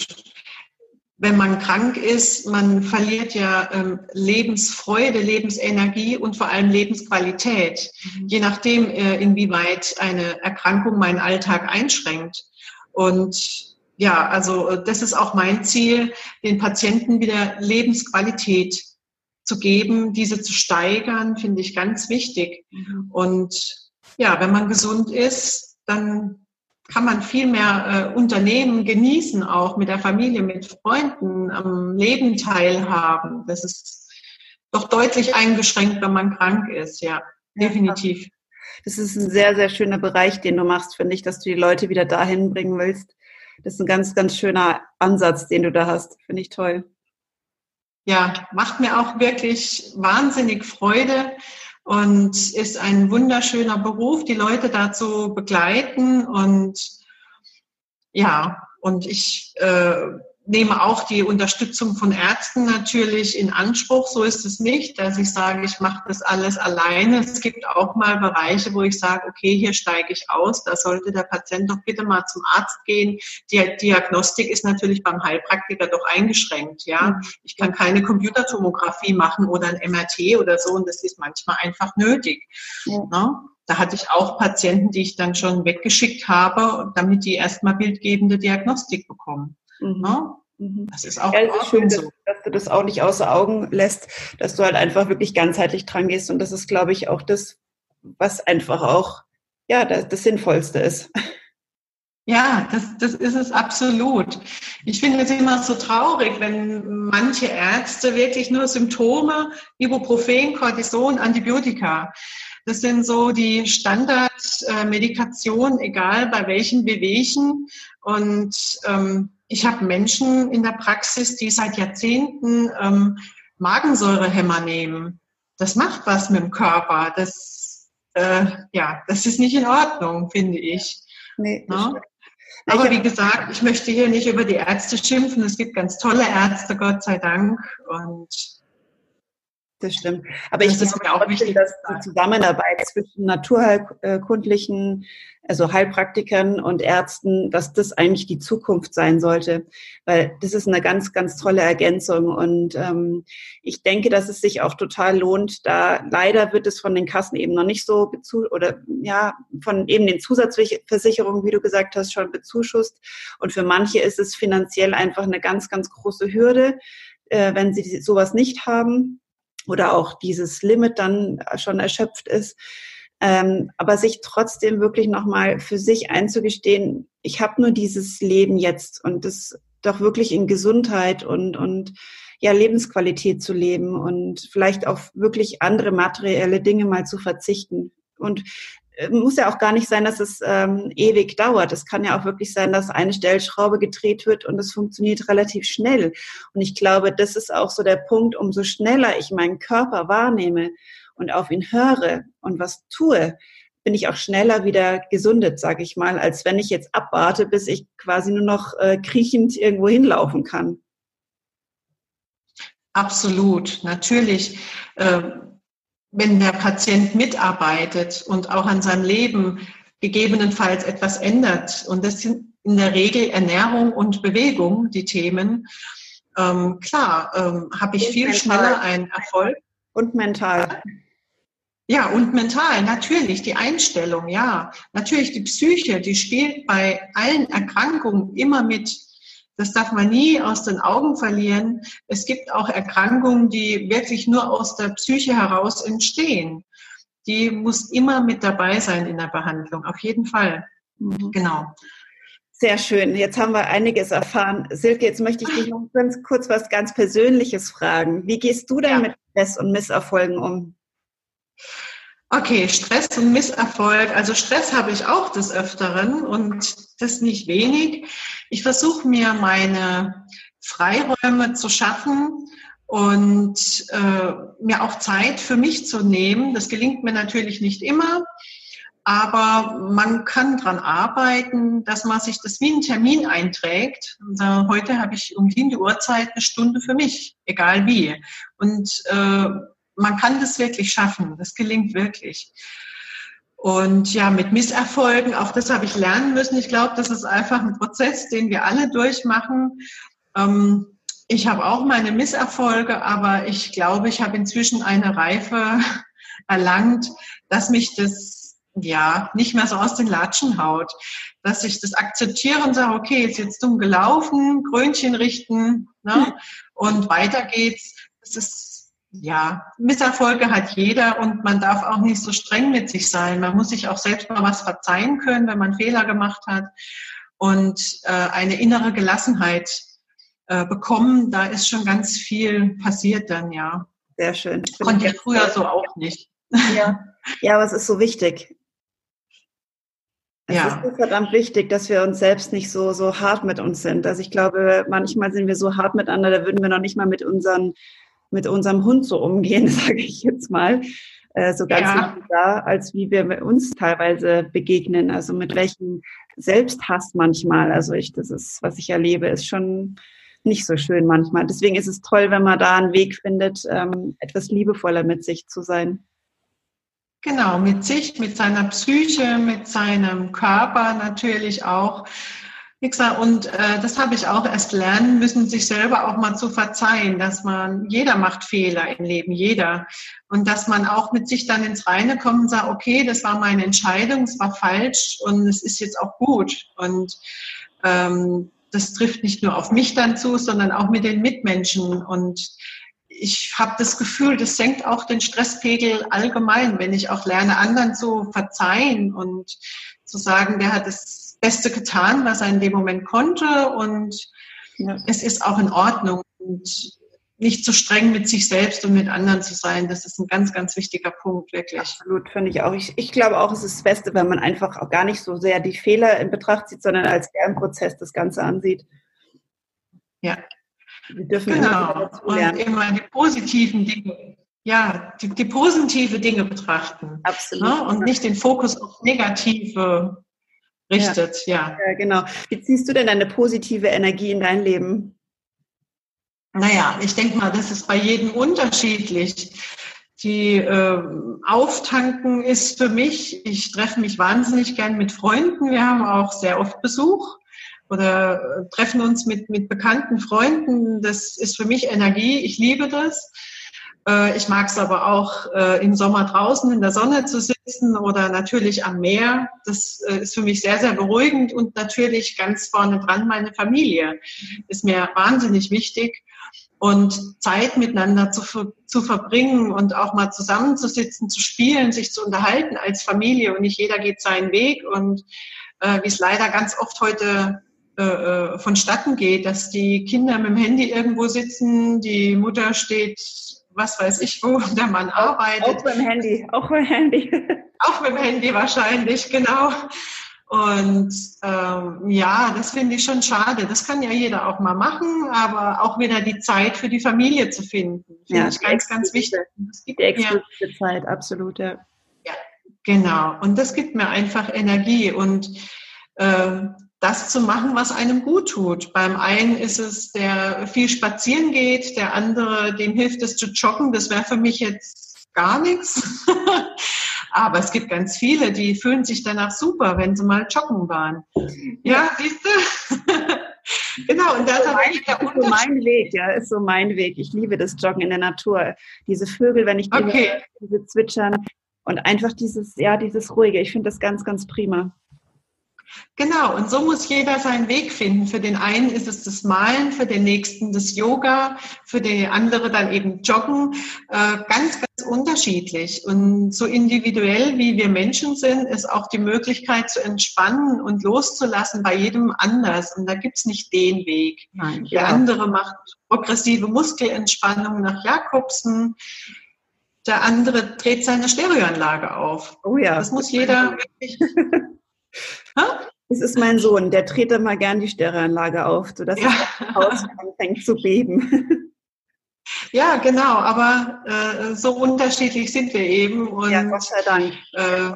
Wenn man krank ist, man verliert ja ähm, Lebensfreude, Lebensenergie und vor allem Lebensqualität, mhm. je nachdem, äh, inwieweit eine Erkrankung meinen Alltag einschränkt. Und ja, also äh, das ist auch mein Ziel, den Patienten wieder Lebensqualität zu geben, diese zu steigern, finde ich ganz wichtig. Mhm. Und ja, wenn man gesund ist, dann kann man viel mehr äh, Unternehmen genießen, auch mit der Familie, mit Freunden, am Leben teilhaben. Das ist doch deutlich eingeschränkt, wenn man krank ist, ja, definitiv. Das ist ein sehr, sehr schöner Bereich, den du machst, finde ich, dass du die Leute wieder dahin bringen willst, das ist ein ganz, ganz schöner Ansatz, den du da hast. Finde ich toll. Ja, macht mir auch wirklich wahnsinnig Freude und ist ein wunderschöner Beruf, die Leute dazu begleiten und ja, und ich äh, nehme auch die Unterstützung von Ärzten natürlich in Anspruch. So ist es nicht, dass ich sage, ich mache das alles alleine. Es gibt auch mal Bereiche, wo ich sage, okay, hier steige ich aus. Da sollte der Patient doch bitte mal zum Arzt gehen. Die Diagnostik ist natürlich beim Heilpraktiker doch eingeschränkt. Ja, ich kann keine Computertomographie machen oder ein MRT oder so. Und das ist manchmal einfach nötig. Ja. Ne? Da hatte ich auch Patienten, die ich dann schon weggeschickt habe, damit die erstmal bildgebende Diagnostik bekommen. Mhm. Ne? Mhm. Das ist auch ja, das ist schön, so. dass, dass, du das auch nicht außer Augen lässt, dass du halt einfach wirklich ganzheitlich dran gehst. Und das ist, glaube ich, auch das, was einfach auch ja das, das Sinnvollste ist. Ja, das, das ist es absolut. Ich finde es immer so traurig, wenn manche Ärzte wirklich nur Symptome, Ibuprofen, Cortison, Antibiotika. Das sind so die Standardmedikationen, egal bei welchen Bewegungen. Und ähm, ich habe Menschen in der Praxis, die seit Jahrzehnten ähm, Magensäurehämmer nehmen. Das macht was mit dem Körper. Das, äh, ja, das ist nicht in Ordnung, finde ich. Nee, no? Aber wie gesagt, ich möchte hier nicht über die Ärzte schimpfen. Es gibt ganz tolle Ärzte, Gott sei Dank. Und das stimmt. Aber das ich glaube auch wichtig, dass die Zusammenarbeit zwischen naturheilkundlichen, also Heilpraktikern und Ärzten, dass das eigentlich die Zukunft sein sollte, weil das ist eine ganz, ganz tolle Ergänzung. Und ähm, ich denke, dass es sich auch total lohnt. Da leider wird es von den Kassen eben noch nicht so bezu oder ja von eben den Zusatzversicherungen, wie du gesagt hast, schon bezuschusst. Und für manche ist es finanziell einfach eine ganz, ganz große Hürde, äh, wenn sie sowas nicht haben oder auch dieses Limit dann schon erschöpft ist. Ähm, aber sich trotzdem wirklich nochmal für sich einzugestehen, ich habe nur dieses Leben jetzt und das doch wirklich in Gesundheit und, und ja, Lebensqualität zu leben und vielleicht auf wirklich andere materielle Dinge mal zu verzichten. Und muss ja auch gar nicht sein, dass es ähm, ewig dauert. Es kann ja auch wirklich sein, dass eine Stellschraube gedreht wird und es funktioniert relativ schnell. Und ich glaube, das ist auch so der Punkt, umso schneller ich meinen Körper wahrnehme und auf ihn höre und was tue, bin ich auch schneller wieder gesundet, sage ich mal, als wenn ich jetzt abwarte, bis ich quasi nur noch äh, kriechend irgendwo hinlaufen kann. Absolut, natürlich. Äh wenn der Patient mitarbeitet und auch an seinem Leben gegebenenfalls etwas ändert, und das sind in der Regel Ernährung und Bewegung die Themen, ähm, klar, ähm, habe ich und viel mental. schneller einen Erfolg. Und mental. Ja, und mental, natürlich, die Einstellung, ja. Natürlich die Psyche, die spielt bei allen Erkrankungen immer mit. Das darf man nie aus den Augen verlieren. Es gibt auch Erkrankungen, die wirklich nur aus der Psyche heraus entstehen. Die muss immer mit dabei sein in der Behandlung, auf jeden Fall. Mhm. Genau. Sehr schön. Jetzt haben wir einiges erfahren. Silke, jetzt möchte ich dich noch ganz kurz was ganz Persönliches fragen. Wie gehst du denn ja. mit Stress und Misserfolgen um? Okay, Stress und Misserfolg. Also Stress habe ich auch des Öfteren und das nicht wenig. Ich versuche mir meine Freiräume zu schaffen und äh, mir auch Zeit für mich zu nehmen. Das gelingt mir natürlich nicht immer, aber man kann dran arbeiten, dass man sich das wie einen Termin einträgt. Und, äh, heute habe ich um die Uhrzeit eine Stunde für mich, egal wie. Und äh, man kann das wirklich schaffen. Das gelingt wirklich. Und ja, mit Misserfolgen, auch das habe ich lernen müssen. Ich glaube, das ist einfach ein Prozess, den wir alle durchmachen. Ähm, ich habe auch meine Misserfolge, aber ich glaube, ich habe inzwischen eine Reife erlangt, dass mich das ja nicht mehr so aus den Latschen haut, dass ich das akzeptiere und sage, okay, ist jetzt dumm gelaufen, Krönchen richten ne? und weiter geht's. Das ist ja, Misserfolge hat jeder und man darf auch nicht so streng mit sich sein. Man muss sich auch selbst mal was verzeihen können, wenn man Fehler gemacht hat und äh, eine innere Gelassenheit äh, bekommen. Da ist schon ganz viel passiert dann, ja. Sehr schön. Konnte ich früher so auch nicht. Ja, ja aber es ist so wichtig. Es ja. ist verdammt wichtig, dass wir uns selbst nicht so, so hart mit uns sind. Also ich glaube, manchmal sind wir so hart miteinander, da würden wir noch nicht mal mit unseren mit unserem Hund so umgehen, sage ich jetzt mal. Äh, so ganz ja. da, als wie wir uns teilweise begegnen. Also mit welchem Selbsthass manchmal. Also ich, das ist, was ich erlebe, ist schon nicht so schön manchmal. Deswegen ist es toll, wenn man da einen Weg findet, ähm, etwas liebevoller mit sich zu sein. Genau, mit sich, mit seiner Psyche, mit seinem Körper natürlich auch. Nixer, und äh, das habe ich auch erst lernen müssen, sich selber auch mal zu verzeihen, dass man, jeder macht Fehler im Leben, jeder. Und dass man auch mit sich dann ins Reine kommt und sagt, okay, das war meine Entscheidung, es war falsch und es ist jetzt auch gut. Und ähm, das trifft nicht nur auf mich dann zu, sondern auch mit den Mitmenschen. Und ich habe das Gefühl, das senkt auch den Stresspegel allgemein, wenn ich auch lerne, anderen zu verzeihen und zu sagen, der hat das Beste getan, was er in dem Moment konnte und ja. es ist auch in Ordnung und nicht zu streng mit sich selbst und mit anderen zu sein. Das ist ein ganz, ganz wichtiger Punkt, wirklich. Absolut, finde ich auch. Ich, ich glaube auch, es ist das Beste, wenn man einfach auch gar nicht so sehr die Fehler in Betracht zieht, sondern als Lernprozess das Ganze ansieht. Ja, wir dürfen genau. Und immer die positiven Dinge, ja, die, die positive Dinge betrachten. Absolut. Ne? Und nicht den Fokus auf negative richtet, ja. ja. genau. Wie ziehst du denn deine positive Energie in dein Leben? Naja, ich denke mal, das ist bei jedem unterschiedlich. Die äh, Auftanken ist für mich, ich treffe mich wahnsinnig gern mit Freunden. Wir haben auch sehr oft Besuch oder äh, treffen uns mit, mit bekannten Freunden. Das ist für mich Energie. Ich liebe das. Äh, ich mag es aber auch äh, im Sommer draußen in der Sonne zu sitzen oder natürlich am Meer. Das ist für mich sehr, sehr beruhigend und natürlich ganz vorne dran meine Familie ist mir wahnsinnig wichtig. Und Zeit miteinander zu, zu verbringen und auch mal zusammenzusitzen, zu spielen, sich zu unterhalten als Familie und nicht jeder geht seinen Weg und äh, wie es leider ganz oft heute äh, äh, vonstatten geht, dass die Kinder mit dem Handy irgendwo sitzen, die Mutter steht, was weiß ich wo, der Mann arbeitet. Auch mit dem Handy, auch mit dem Handy. Auch mit dem Handy wahrscheinlich, genau. Und ähm, ja, das finde ich schon schade. Das kann ja jeder auch mal machen, aber auch wieder die Zeit für die Familie zu finden, finde ja, ich ganz, ganz wichtig. Das gibt die exklusive Zeit, absolut, ja. ja. Genau. Und das gibt mir einfach Energie und äh, das zu machen, was einem gut tut. Beim einen ist es, der viel spazieren geht, der andere, dem hilft es zu joggen. Das wäre für mich jetzt gar nichts. Aber es gibt ganz viele, die fühlen sich danach super, wenn sie mal joggen waren. Ja, siehst du? genau, und das ist so mein Weg, ja, ist so mein Weg. Ich liebe das Joggen in der Natur. Diese Vögel, wenn ich die okay. diese zwitschern und einfach dieses, ja, dieses Ruhige. Ich finde das ganz, ganz prima. Genau, und so muss jeder seinen Weg finden. Für den einen ist es das Malen, für den nächsten das Yoga, für die andere dann eben Joggen. Äh, ganz, ganz unterschiedlich. Und so individuell wie wir Menschen sind, ist auch die Möglichkeit zu entspannen und loszulassen bei jedem anders. Und da gibt's nicht den Weg. Nein, Der ja. andere macht progressive Muskelentspannung nach Jakobsen. Der andere dreht seine Stereoanlage auf. Oh ja. Das muss jeder wirklich Es ist mein Sohn, der dreht mal gern die Stereoanlage auf, sodass ja. das Haus anfängt zu beben. Ja, genau, aber äh, so unterschiedlich sind wir eben. Und, ja, Gott sei Dank. Äh,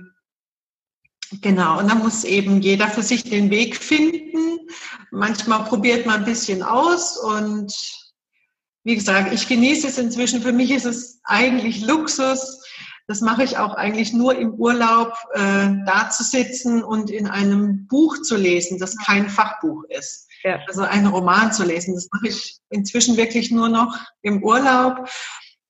genau, und da muss eben jeder für sich den Weg finden. Manchmal probiert man ein bisschen aus und wie gesagt, ich genieße es inzwischen. Für mich ist es eigentlich Luxus, das mache ich auch eigentlich nur im Urlaub, äh, da zu sitzen und in einem Buch zu lesen, das kein Fachbuch ist. Ja. Also einen Roman zu lesen. Das mache ich inzwischen wirklich nur noch im Urlaub.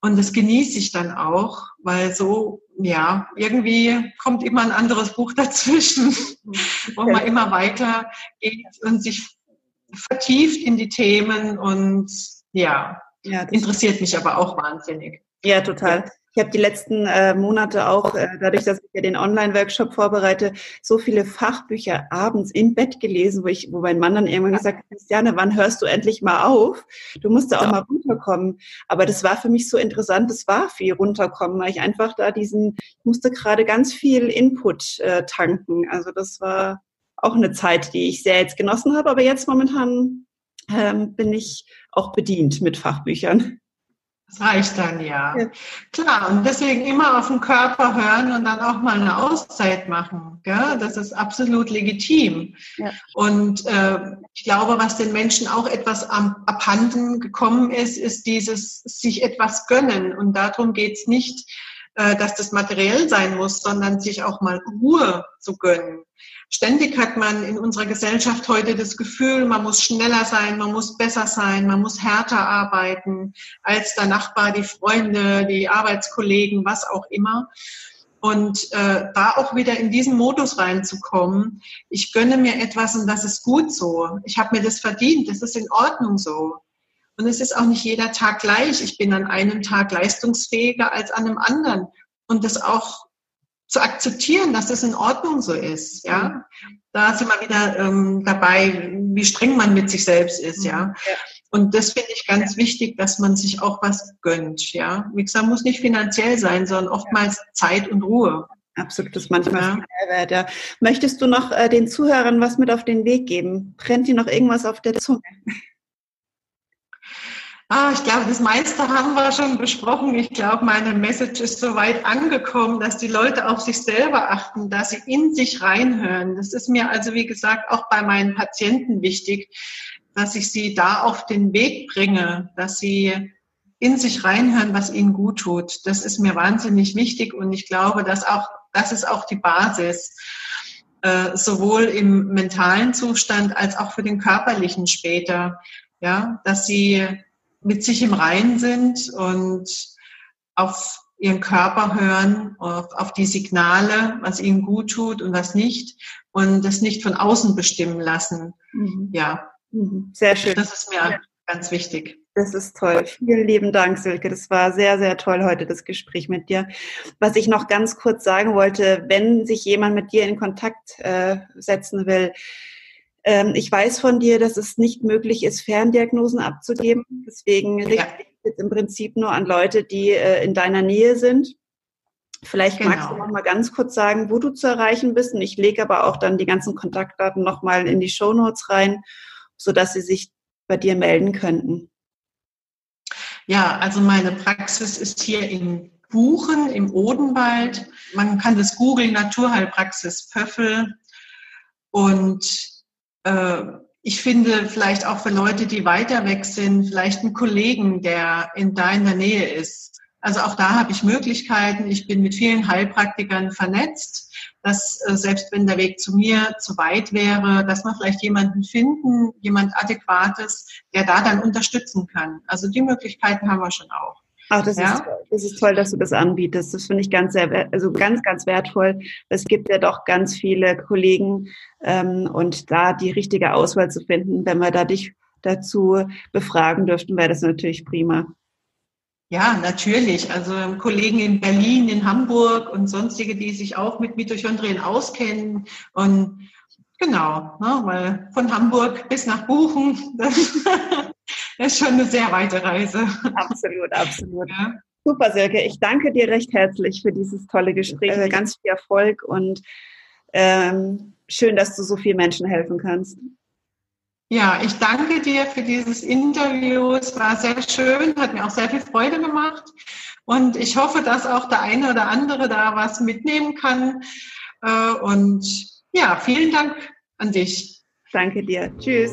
Und das genieße ich dann auch, weil so, ja, irgendwie kommt immer ein anderes Buch dazwischen, wo man immer weiter geht und sich vertieft in die Themen und ja, ja interessiert mich aber auch wahnsinnig. Ja, total. Ich habe die letzten äh, Monate auch, äh, dadurch, dass ich ja den Online-Workshop vorbereite, so viele Fachbücher abends im Bett gelesen, wo ich, wo mein Mann dann irgendwann gesagt hat, Christiane, wann hörst du endlich mal auf? Du musst da auch mal runterkommen. Aber das war für mich so interessant, das war viel runterkommen, weil ich einfach da diesen, ich musste gerade ganz viel Input äh, tanken. Also das war auch eine Zeit, die ich sehr jetzt genossen habe, aber jetzt momentan ähm, bin ich auch bedient mit Fachbüchern. Das reicht dann ja. ja. Klar, und deswegen immer auf den Körper hören und dann auch mal eine Auszeit machen. Gell? Das ist absolut legitim. Ja. Und äh, ich glaube, was den Menschen auch etwas am, abhanden gekommen ist, ist dieses sich etwas gönnen. Und darum geht's nicht, äh, dass das materiell sein muss, sondern sich auch mal Ruhe zu gönnen. Ständig hat man in unserer Gesellschaft heute das Gefühl, man muss schneller sein, man muss besser sein, man muss härter arbeiten als der Nachbar, die Freunde, die Arbeitskollegen, was auch immer. Und äh, da auch wieder in diesen Modus reinzukommen, ich gönne mir etwas und das ist gut so. Ich habe mir das verdient, das ist in Ordnung so. Und es ist auch nicht jeder Tag gleich. Ich bin an einem Tag leistungsfähiger als an einem anderen. Und das auch zu akzeptieren, dass es in Ordnung so ist, ja. Da sind wir wieder ähm, dabei, wie streng man mit sich selbst ist, ja. Und das finde ich ganz wichtig, dass man sich auch was gönnt, ja. Wie gesagt, muss nicht finanziell sein, sondern oftmals Zeit und Ruhe. Absolut, das ist manchmal ja. Mehrwert, ja. Möchtest du noch äh, den Zuhörern was mit auf den Weg geben? Brennt dir noch irgendwas auf der Zunge? Ah, ich glaube, das meiste haben wir schon besprochen. Ich glaube, meine Message ist so weit angekommen, dass die Leute auf sich selber achten, dass sie in sich reinhören. Das ist mir also, wie gesagt, auch bei meinen Patienten wichtig, dass ich sie da auf den Weg bringe, dass sie in sich reinhören, was ihnen gut tut. Das ist mir wahnsinnig wichtig und ich glaube, dass auch, das ist auch die Basis, äh, sowohl im mentalen Zustand als auch für den körperlichen später. Ja, dass sie mit sich im Reinen sind und auf ihren Körper hören, auf, auf die Signale, was ihnen gut tut und was nicht und das nicht von außen bestimmen lassen. Mhm. Ja. Mhm. Sehr schön. Das ist mir ja. ganz wichtig. Das ist toll. Vielen lieben Dank, Silke. Das war sehr, sehr toll heute, das Gespräch mit dir. Was ich noch ganz kurz sagen wollte, wenn sich jemand mit dir in Kontakt äh, setzen will, ähm, ich weiß von dir, dass es nicht möglich ist, Ferndiagnosen abzugeben. Deswegen ja. richte ich jetzt im Prinzip nur an Leute, die äh, in deiner Nähe sind. Vielleicht genau. magst du noch mal ganz kurz sagen, wo du zu erreichen bist. Und ich lege aber auch dann die ganzen Kontaktdaten noch mal in die Show Notes rein, sodass sie sich bei dir melden könnten. Ja, also meine Praxis ist hier in Buchen im Odenwald. Man kann das googeln, Naturheilpraxis Pöffel. Und äh, ich finde vielleicht auch für Leute, die weiter weg sind, vielleicht einen Kollegen, der in deiner Nähe ist. Also auch da habe ich Möglichkeiten. Ich bin mit vielen Heilpraktikern vernetzt, dass äh, selbst wenn der Weg zu mir zu weit wäre, dass man vielleicht jemanden finden, jemand Adäquates, der da dann unterstützen kann. Also die Möglichkeiten haben wir schon auch. Ach, das, ja? ist, das ist toll, dass du das anbietest. Das finde ich ganz, sehr, also ganz, ganz wertvoll. Es gibt ja doch ganz viele Kollegen ähm, und da die richtige Auswahl zu finden, wenn wir da dich dazu befragen dürften, wäre das natürlich prima. Ja, natürlich. Also Kollegen in Berlin, in Hamburg und sonstige, die sich auch mit Mitochondrien auskennen. Und genau, ne, weil von Hamburg bis nach Buchen, Das ist schon eine sehr weite Reise. Absolut, absolut. Ja. Super, Silke. Ich danke dir recht herzlich für dieses tolle Gespräch. Also ganz viel Erfolg und ähm, schön, dass du so vielen Menschen helfen kannst. Ja, ich danke dir für dieses Interview. Es war sehr schön, hat mir auch sehr viel Freude gemacht. Und ich hoffe, dass auch der eine oder andere da was mitnehmen kann. Äh, und ja, vielen Dank an dich. Danke dir. Tschüss.